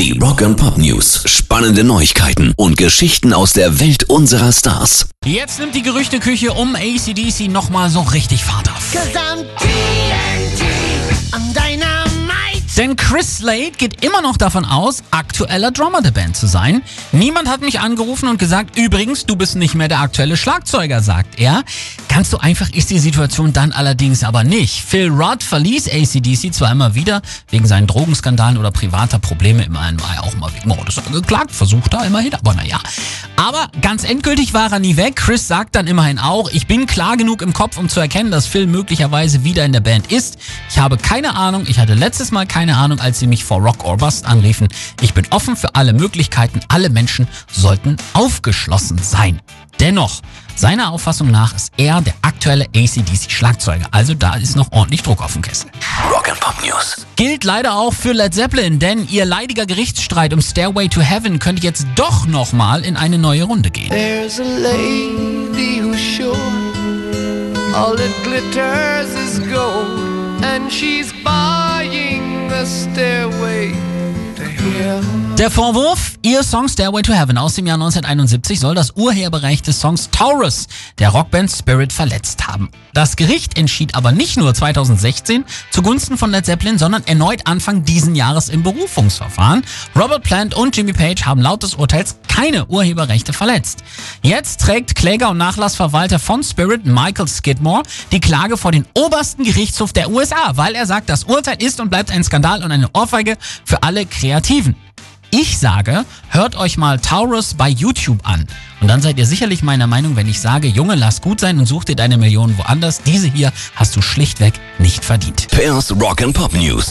Die Rock and Pop News. Spannende Neuigkeiten und Geschichten aus der Welt unserer Stars. Jetzt nimmt die Gerüchteküche um ACDC nochmal so richtig Fahrt auf. Denn Chris Slade geht immer noch davon aus, aktueller Drummer der Band zu sein. Niemand hat mich angerufen und gesagt, übrigens, du bist nicht mehr der aktuelle Schlagzeuger, sagt er. Ganz so einfach ist die Situation dann allerdings aber nicht. Phil Rudd verließ ACDC zwar immer wieder wegen seinen Drogenskandalen oder privater Probleme, immerhin war er auch mal wegen Mordes geklagt, versucht er immerhin, aber naja. Aber ganz endgültig war er nie weg. Chris sagt dann immerhin auch, ich bin klar genug im Kopf, um zu erkennen, dass Phil möglicherweise wieder in der Band ist. Ich habe keine Ahnung, ich hatte letztes Mal keine Ahnung, als sie mich vor Rock or Bust anriefen. Ich bin offen für alle Möglichkeiten, alle Menschen sollten aufgeschlossen sein. Dennoch, seiner Auffassung nach ist er der aktuelle ACDC-Schlagzeuger. Also da ist noch ordentlich Druck auf dem Kessel. Rock and Pop News. Gilt leider auch für Led Zeppelin, denn ihr leidiger Gerichtsstreit um Stairway to Heaven könnte jetzt doch nochmal in eine neue Runde gehen. There's a lady who's sure all that glitters is gold, and she's buying a stairway to heaven. Der Vorwurf, ihr Song Stairway to Heaven aus dem Jahr 1971 soll das Urheberrecht des Songs Taurus der Rockband Spirit verletzt haben. Das Gericht entschied aber nicht nur 2016 zugunsten von Led Zeppelin, sondern erneut Anfang diesen Jahres im Berufungsverfahren. Robert Plant und Jimmy Page haben laut des Urteils keine Urheberrechte verletzt. Jetzt trägt Kläger und Nachlassverwalter von Spirit Michael Skidmore die Klage vor den obersten Gerichtshof der USA, weil er sagt, das Urteil ist und bleibt ein Skandal und eine Ohrfeige für alle Kreativen. Ich sage, hört euch mal Taurus bei YouTube an. Und dann seid ihr sicherlich meiner Meinung, wenn ich sage, Junge, lass gut sein und such dir deine Millionen woanders. Diese hier hast du schlichtweg nicht verdient. Pairs Rock and Pop News.